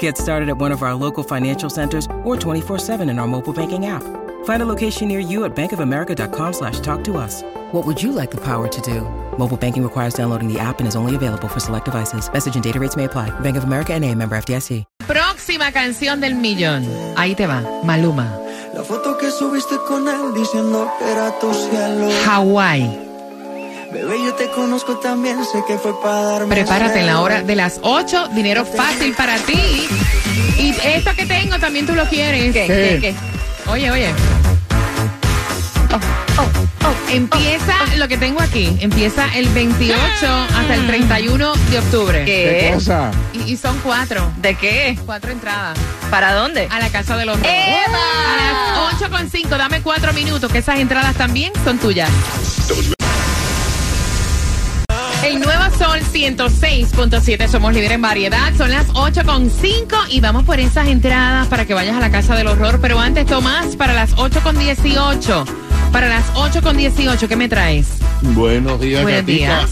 Get started at one of our local financial centers or 24-7 in our mobile banking app. Find a location near you at bankofamerica.com slash talk to us. What would you like the power to do? Mobile banking requires downloading the app and is only available for select devices. Message and data rates may apply. Bank of America and a member FDIC. Próxima canción del millón. Ahí te va, Maluma. La foto que subiste con él diciendo que era tu cielo. Hawái. Bebé, yo te conozco también, sé que fue para darme. Prepárate en la hora de las 8, dinero fácil para ti. Y esto que tengo también tú lo quieres. ¿Qué? ¿Qué? ¿Qué? Oye, oye. Empieza lo que tengo aquí. Empieza el 28 hasta el 31 de octubre. ¿Qué? cosa? Y, y son cuatro. ¿De qué? Cuatro entradas ¿Para dónde? a la casa de los. ¡Eva! A las 8 con 5, dame cuatro minutos, que esas entradas también son tuyas. El nuevo Sol 106.7, somos líderes en variedad, son las 8 con 5 y vamos por esas entradas para que vayas a la Casa del Horror. Pero antes, Tomás, para las 8 con 18, para las 8 con 18, ¿qué me traes? Buenos días, Buenos días.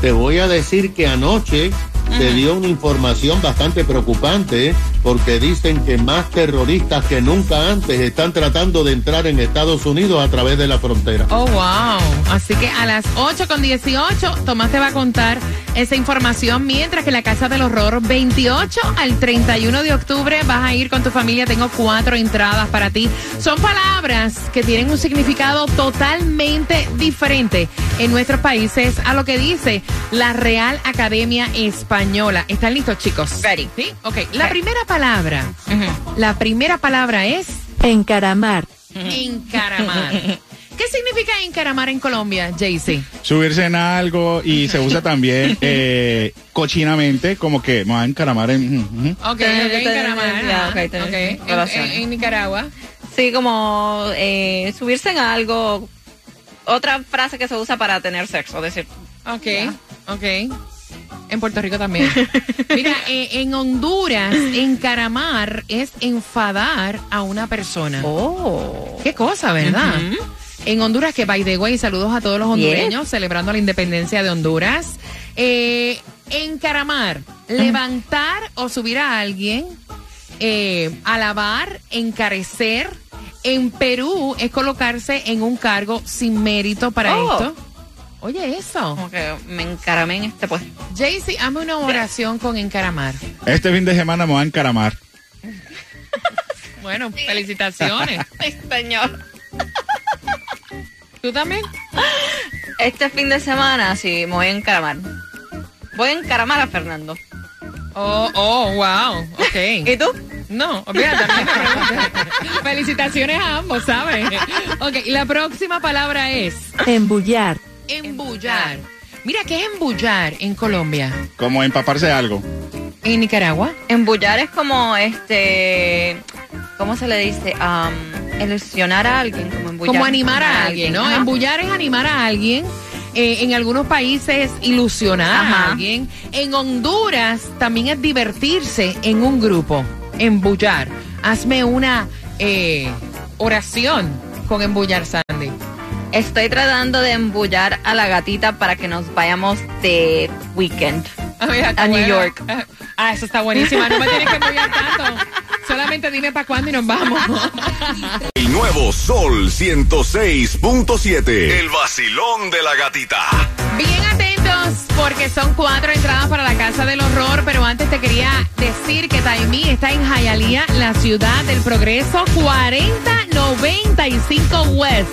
Te voy a decir que anoche te dio una información bastante preocupante porque dicen que más terroristas que nunca antes están tratando de entrar en Estados Unidos a través de la frontera. Oh, wow. Así que a las 8 con 18, Tomás te va a contar esa información. Mientras que la Casa del Horror, 28 al 31 de octubre, vas a ir con tu familia. Tengo cuatro entradas para ti. Son palabras que tienen un significado totalmente diferente en nuestros países a lo que dice la Real Academia Española. ¿Están listos, chicos? Ready. Sí. Ok. La primera palabra. La primera palabra es Encaramar. encaramar. ¿Qué significa encaramar en Colombia, Jaycee? Subirse en algo y se usa también eh, cochinamente, como que me va a encaramar en... ujú. Ok, encaramar. ya, ajá. ok, tener Ok, en- relaciones. En, en Nicaragua. Sí, como eh, subirse en algo. Otra frase que se usa para tener sexo, decir. Ok, ok. En Puerto Rico también. Mira, eh, en Honduras, encaramar es enfadar a una persona. Oh. Qué cosa, ¿verdad? En Honduras, que by the way, saludos a todos los hondureños Yes. celebrando la independencia de Honduras. Eh, encaramar, levantar o subir a alguien, eh, alabar, encarecer. En Perú es colocarse en un cargo sin mérito para Oh. esto. Oye, eso. Como que me encaramé en este puesto. Jaycee, hazme una oración con encaramar. Este fin de semana me va a encaramar. Bueno, felicitaciones. Ay, señor. ¿Tú también? Este fin de semana, sí, me voy a encaramar. Voy a encaramar a Fernando. Oh, oh, wow. Ok. ¿Y tú? No, olvídate. Felicitaciones a ambos, ¿sabes? Ok, la próxima palabra es Embullar. Embullar. Mira, ¿qué es embullar en Colombia? Como empaparse de algo. ¿En Nicaragua? Embullar es como este. ¿Cómo se le dice? Ilusionar a alguien, como embullar. Como animar a alguien, ¿no? Ajá. Embullar es animar a alguien. Eh, en algunos países ilusionar a alguien. En Honduras también es divertirse en un grupo. Embullar. Hazme una eh, oración con embullar, Sandy. Estoy tratando de embullar a la gatita para que nos vayamos de weekend. A, New. York. Ah, eso está buenísima. No me tienes que embullar tanto. Solamente dime para cuándo y nos vamos. El nuevo Sol 106.7. El vacilón de la gatita. Bien atentos porque son cuatro entradas para la Casa del Horror, pero antes te quería decir que Taimí está en Hialeah, la ciudad del progreso, 4095 West,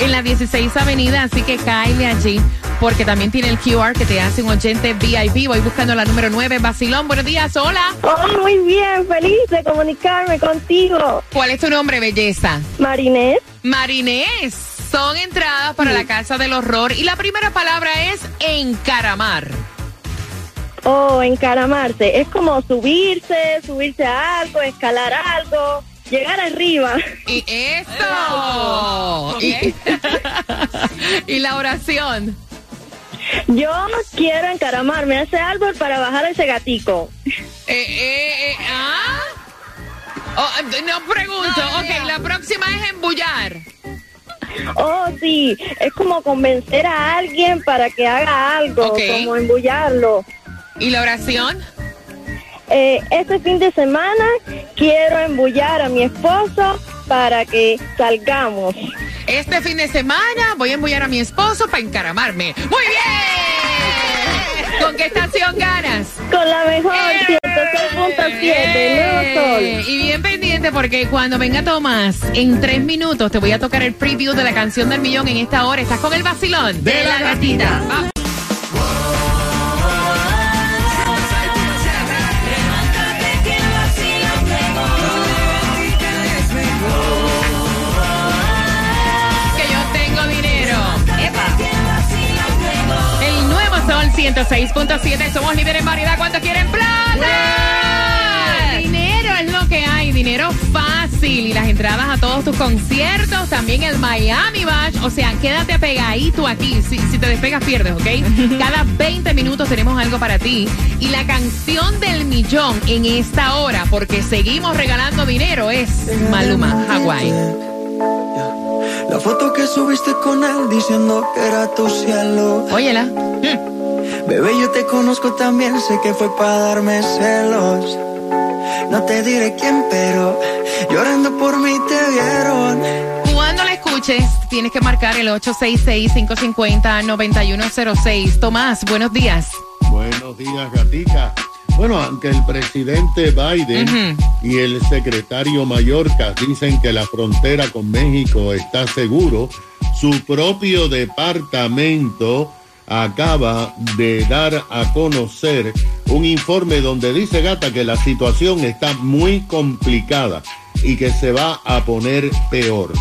en la 16 Avenida, así que cáele allí porque también tiene el QR que te hace un oyente VIP. Voy buscando la número 9, Basilón, buenos días, hola. Oh, muy bien, feliz de comunicarme contigo. ¿Cuál es tu nombre, belleza? Marinés, Marinés. Son entradas para la Casa del Horror y la primera palabra es encaramar. O encaramarse. Es como subirse, subirse a algo, escalar algo, llegar arriba. Y eso. Y, y la oración. Yo quiero encaramarme a ese árbol para bajar a ese gatico. Eh, eh, eh, ¿ah? Oh, no pregunto. ok, la próxima es embullar. Oh, sí, es como convencer a alguien para que haga algo, como embullarlo. ¿Y la oración? Eh, este fin de semana quiero embullar a mi esposo para que salgamos. Este fin de semana voy a embullar a mi esposo para encaramarme. ¡Muy bien! ¿Con qué estación ganas? Con la mejor ¡Eh! 106.7, Nuevo Sol. Y bien pendiente porque cuando venga Tomás, en tres minutos te voy a tocar el preview de la canción del millón en esta hora. Estás con el vacilón De la gatita. Vamos. 106.7. Somos líderes en variedad. ¿Cuánto quieren plata? Dinero es lo que hay. Dinero fácil. Y las entradas a todos tus conciertos. También el Miami Bash. O sea, quédate pegadito aquí. Si, si te despegas, pierdes, ¿ok? Cada 20 minutos tenemos algo para ti. Y la canción del millón en esta hora, porque seguimos regalando dinero, es Maluma, Hawaii. La foto que subiste con él diciendo que era tu cielo. Óyela. Bebé, yo te conozco también, sé que fue para darme celos. No te diré quién, pero llorando por mí te vieron. Cuando la escuches, tienes que marcar el 866-550-9106. Tomás, buenos días. Buenos días, gatica. Bueno, aunque el presidente Biden y el secretario Mallorca dicen que la frontera con México está seguro, su propio departamento acaba de dar a conocer un informe donde dice Gata que la situación está muy complicada y que se va a poner peor.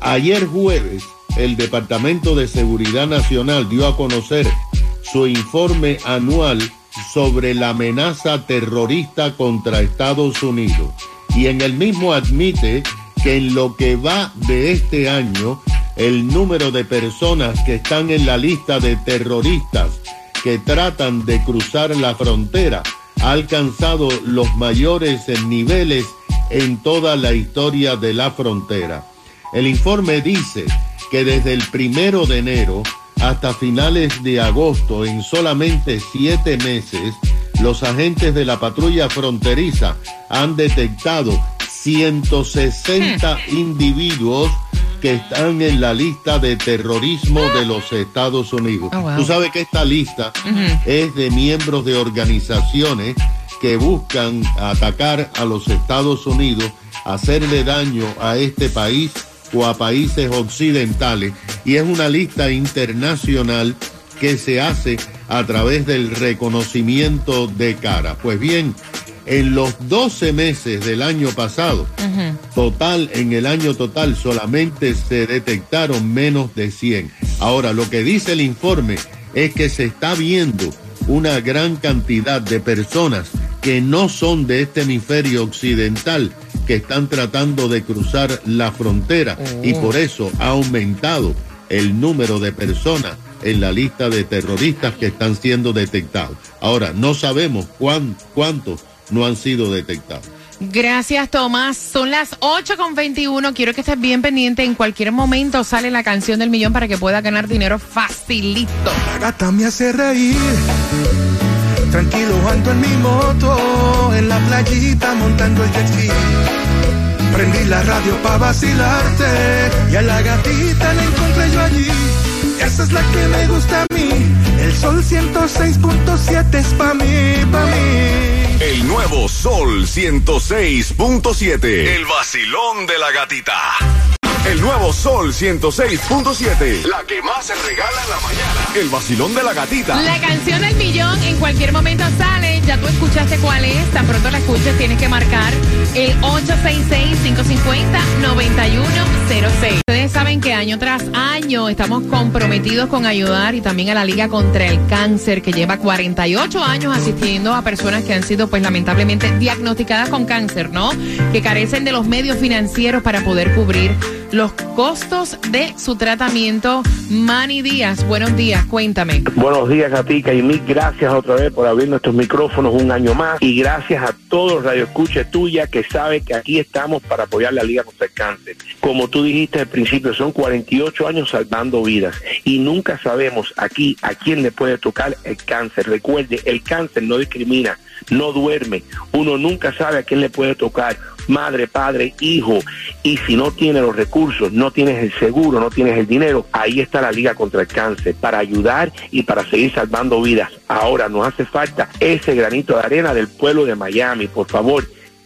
Ayer jueves, el Departamento de Seguridad Nacional dio a conocer su informe anual sobre la amenaza terrorista contra Estados Unidos. Y en el mismo admite que en lo que va de este año, el número de personas que están en la lista de terroristas que tratan de cruzar la frontera ha alcanzado los mayores niveles en toda la historia de la frontera. El informe dice que desde el primero de enero hasta finales de agosto, en solamente siete meses, los agentes de la patrulla fronteriza han detectado 160 individuos que están en la lista de terrorismo de los Estados Unidos. Oh, wow. Tú sabes que esta lista es de miembros de organizaciones que buscan atacar a los Estados Unidos, hacerle daño a este país o a países occidentales. Y es una lista internacional que se hace a través del reconocimiento de cara. Pues bien, en los 12 meses del año pasado, total, en el año total solamente se detectaron menos de 100. Ahora, lo que dice el informe es que se está viendo una gran cantidad de personas que no son de este hemisferio occidental que están tratando de cruzar la frontera y por eso ha aumentado el número de personas en la lista de terroristas que están siendo detectados. Ahora, no sabemos cuán, cuántos no han sido detectados. Gracias, Tomás. Son las 8 con 21. Quiero que estés bien pendiente. En cualquier momento sale la canción del millón para que pueda ganar dinero facilito. La gata me hace reír. Tranquilo ando en mi moto, en la playita montando el jet ski. Prendí la radio pa' vacilarte y a la gatita la encontré yo allí. Esa es la que me gusta a mí. El sol 106.7 es pa' mí, pa' mí. El nuevo Sol 106.7. El vacilón de la gatita. El nuevo Sol 106.7. La que más se regala en la mañana. El vacilón de la gatita. La canción del millón en cualquier momento sale. Ya tú escuchaste cuál es. Tan pronto la escuches, tienes que marcar el 866-550-9106. ustedes saben que año tras año estamos comprometidos con ayudar y también a la Liga contra el Cáncer, que lleva 48 años asistiendo a personas que han sido, pues lamentablemente, diagnosticadas con cáncer, ¿no? Que carecen de los medios financieros para poder cubrir los costos de su tratamiento. Manny Díaz, buenos días, cuéntame. Buenos días, Gatica, y mil gracias otra vez por abrir nuestros micrófonos un año más. Y gracias a todos los radioescuchas tuya que sabe que aquí estamos para apoyar la Liga contra el Cáncer. Como tú dijiste al principio, son 48 años salvando vidas y nunca sabemos aquí a quién le puede tocar el cáncer. Recuerde, el cáncer no discrimina, no duerme. Uno nunca sabe a quién le puede tocar madre, padre, hijo, y si no tienes los recursos, no tienes el seguro, no tienes el dinero, ahí está la Liga contra el Cáncer, para ayudar y para seguir salvando vidas. Ahora nos hace falta ese granito de arena del pueblo de Miami, por favor.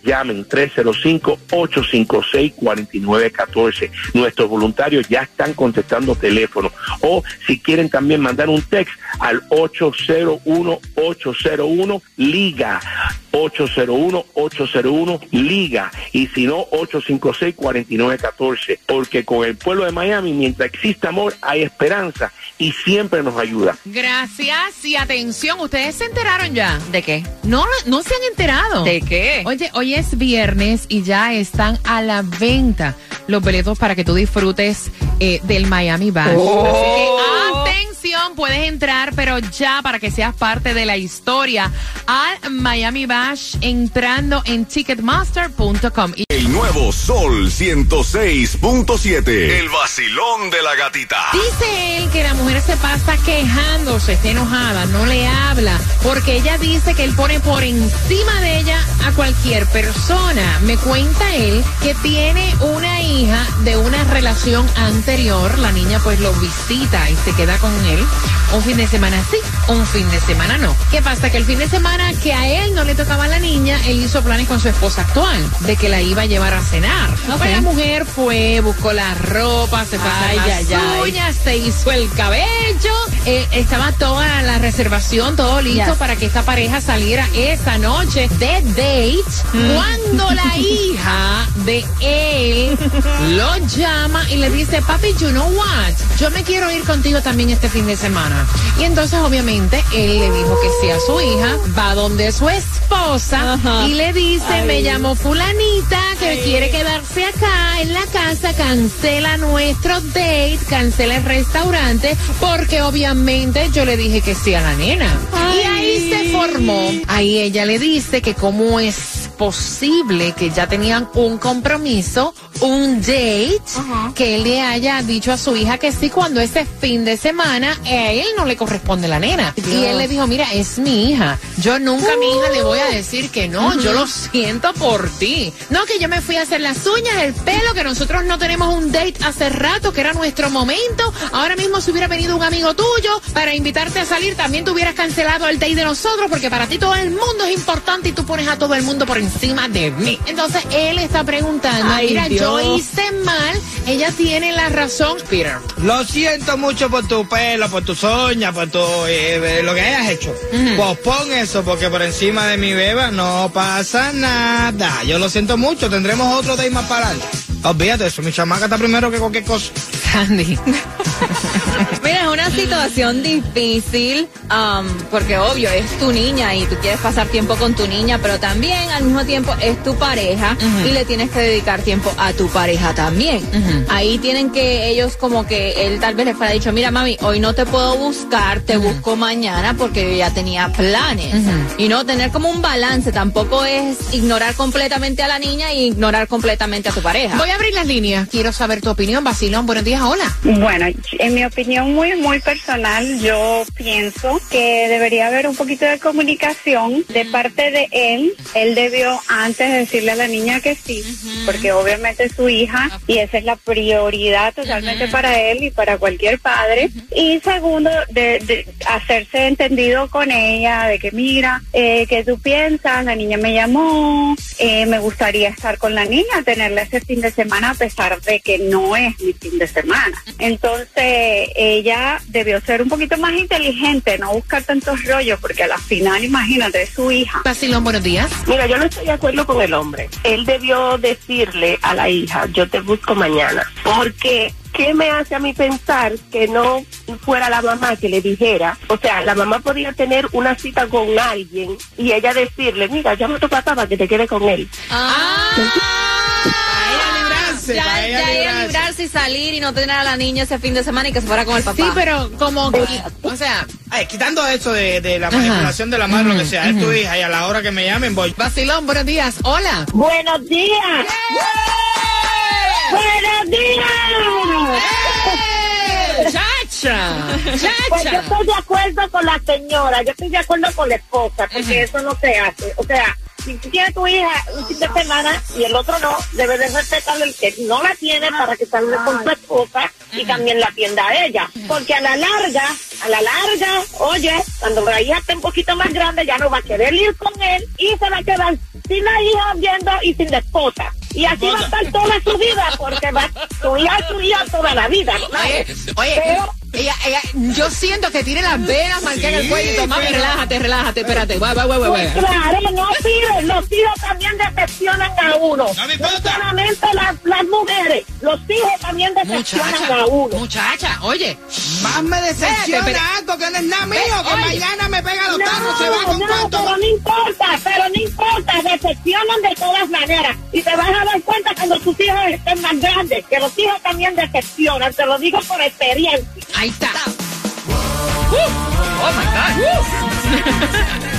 Llamen 305-856-4914. Nuestros voluntarios ya están contestando teléfono. O si quieren también mandar un text al 801-801 Liga. 801-801 Liga y si no 856-4914 porque con el pueblo de Miami mientras exista amor hay esperanza y siempre nos ayuda. Gracias y atención, ¿ustedes se enteraron ya? ¿De qué? No, no se han enterado. ¿De qué? Oye, hoy es viernes y ya están a la venta los boletos para que tú disfrutes eh, del Miami Bash. Oh. Así que puedes entrar, pero ya para que seas parte de la historia al Miami Bash entrando en ticketmaster.com. El nuevo Sol 106.7. El vacilón de la gatita. Dice él que la mujer se pasa quejándose, está enojada, no le habla, porque ella dice que él pone por encima de ella a cualquier persona. Me cuenta él que tiene una hija de una relación anterior, la niña pues lo visita y se queda con él. Un fin de semana sí, un fin de semana no. ¿Qué pasa? Que el fin de semana que a él no le tocaba a la niña, él hizo planes con su esposa actual, de que la iba a llevar a cenar. Pues la mujer fue, buscó la ropa, se fue a hacer las uñas, se hizo el cabello, eh, estaba toda la reservación, todo listo Yes. para que esta pareja saliera esa noche de date. Cuando la hija de él lo llama y le dice, papi, you know what? Yo me quiero ir contigo también este fin de semana. Y entonces, obviamente, él le dijo que sí a su hija, va donde su esposa y le dice, me llamó fulanita que quiere quedarse acá en la casa, cancela nuestro date, cancela el restaurante, porque obviamente yo le dije que sí a la nena. Y ahí se formó. Ahí ella le dice que cómo es posible que ya tenían un compromiso, un date, que él le haya dicho a su hija que sí cuando ese fin de semana a él no le corresponde la nena. Y él le dijo, mira, es mi hija. Yo nunca a mi hija le voy a decir que no, yo lo siento por ti. No, que yo me fui a hacer las uñas, el pelo, que nosotros no tenemos un date hace rato, que era nuestro momento. Ahora mismo si hubiera venido un amigo tuyo para invitarte a salir, también te hubieras cancelado el date de nosotros, porque para ti todo el mundo es importante y tú pones a todo el mundo por encima de mí. Entonces él está preguntando, Ay, mira, yo hice mal, ella tiene la razón, Peter. Lo siento mucho por tu pelo, por tus uñas, por tu, eh, lo que hayas hecho. Pospon eso porque por encima de mi beba no pasa nada. Yo lo siento mucho, tendremos otro day más para adelante. Olvídate eso, mi chamaca está primero que cualquier cosa. Sandy. Mira, es una situación difícil, um, porque obvio, es tu niña y tú quieres pasar tiempo con tu niña, pero también al mismo tiempo es tu pareja y le tienes que dedicar tiempo a tu pareja también. Ahí tienen que ellos como que él tal vez les fuera dicho, mira mami, hoy no te puedo buscar, te busco mañana porque yo ya tenía planes. Y no tener como un balance, tampoco es ignorar completamente a la niña y ignorar completamente a tu pareja. Voy a abrir las líneas, quiero saber tu opinión, Basilón. Buenos días, hola. Bueno, en mi opinión muy, muy personal, yo pienso que debería haber un poquito de comunicación de parte de él. Él debió antes decirle a la niña que sí, porque obviamente es su hija y esa es la prioridad totalmente para él y para cualquier padre. Y segundo, de, de hacerse entendido con ella, de que mira, eh, ¿qué tú piensas? La niña me llamó, eh, me gustaría estar con la niña, tenerla ese fin de semana a pesar de que no es mi fin de semana. Entonces, ella debió ser un poquito más inteligente, no buscar tantos rollos, porque a la final, imagínate, es su hija. Basilón, buenos días. Mira, yo no estoy de acuerdo con el hombre. Él debió decirle a la hija, yo te busco mañana, porque ¿qué me hace a mí pensar que no fuera la mamá que le dijera? O sea, la mamá podría tener una cita con alguien y ella decirle, mira, llama a tu papá para que te quede con él. Ya, para ella ya ella librarse. librarse y salir y no tener a la niña ese fin de semana y que se fuera con el papá. Sí, pero como, o sea, Ay, quitando eso de, de la manipulación de la madre, lo que sea, es tu hija y a la hora que me llamen voy. Vacilón, buenos días. Hola. Buenos días. Buenos días. Chacha. Pues yo estoy de acuerdo con la señora, yo estoy de acuerdo con la esposa, porque eso no se hace. O sea, si tú tienes tu hija un fin de semana y el otro no, debes de respetarle el que no la tiene para que salga con su esposa y también la atienda a ella. Porque a la larga, a la larga, oye, cuando la hija esté un poquito más grande, ya no va a querer ir con él y se va a quedar sin la hija viendo y sin la esposa. Y así va a estar toda su vida, porque va, tu hija es tu hija toda la vida. ¿no? Oye, oye, Pero- ella, ella, yo siento que tiene las venas marcadas en el cuello. Mami, relájate, relájate, espérate. Va, va, va, va, Pues va. claro, no piden, los hijos también decepcionan a uno. No me No solamente las, las mujeres, los hijos también decepcionan Muchacha, a uno. muchacha, oye. Más me decepciona algo que no es nada mío, que Oye. mañana me pega los tarros, No, se va con no, cuánto. pero no importa, pero no importa, decepcionan de todas maneras. Y te vas a dar cuenta cuando tus hijos estén más grandes, que los hijos también decepcionan, te lo digo por experiencia. Ahí está. Uh, oh my God. El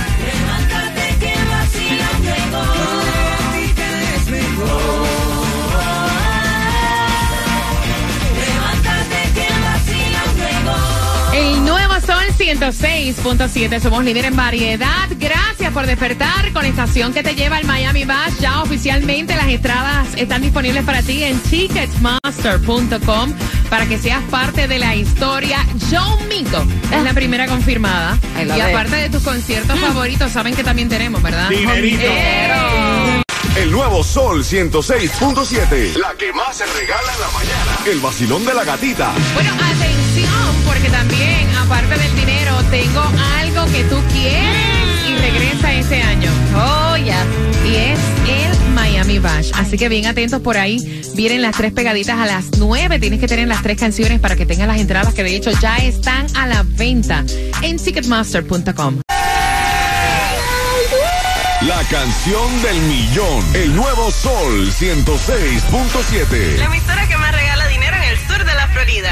106.7, somos líder en variedad. Gracias por despertar con la estación que te lleva al Miami Bash. Ya oficialmente las entradas están disponibles para ti en ticketmaster.com para que seas parte de la historia. John Mico es la primera confirmada. Y aparte de tus conciertos favoritos, saben que también tenemos, ¿verdad? Dinerito. El nuevo Sol 106.7. La que más se regala en la mañana. El vacilón de la gatita. Bueno, atención, porque también, aparte del dinero, tengo algo que tú quieres y regresa este año. Oh, ya. Y es el Miami Bash. Así que bien atentos por ahí. Vienen las tres pegaditas a las nueve. Tienes que tener las tres canciones para que tengas las entradas que de hecho ya están a la venta en ticketmaster.com. La canción del millón. El nuevo Sol 106.7. emisora que más regala dinero en el sur de la Florida.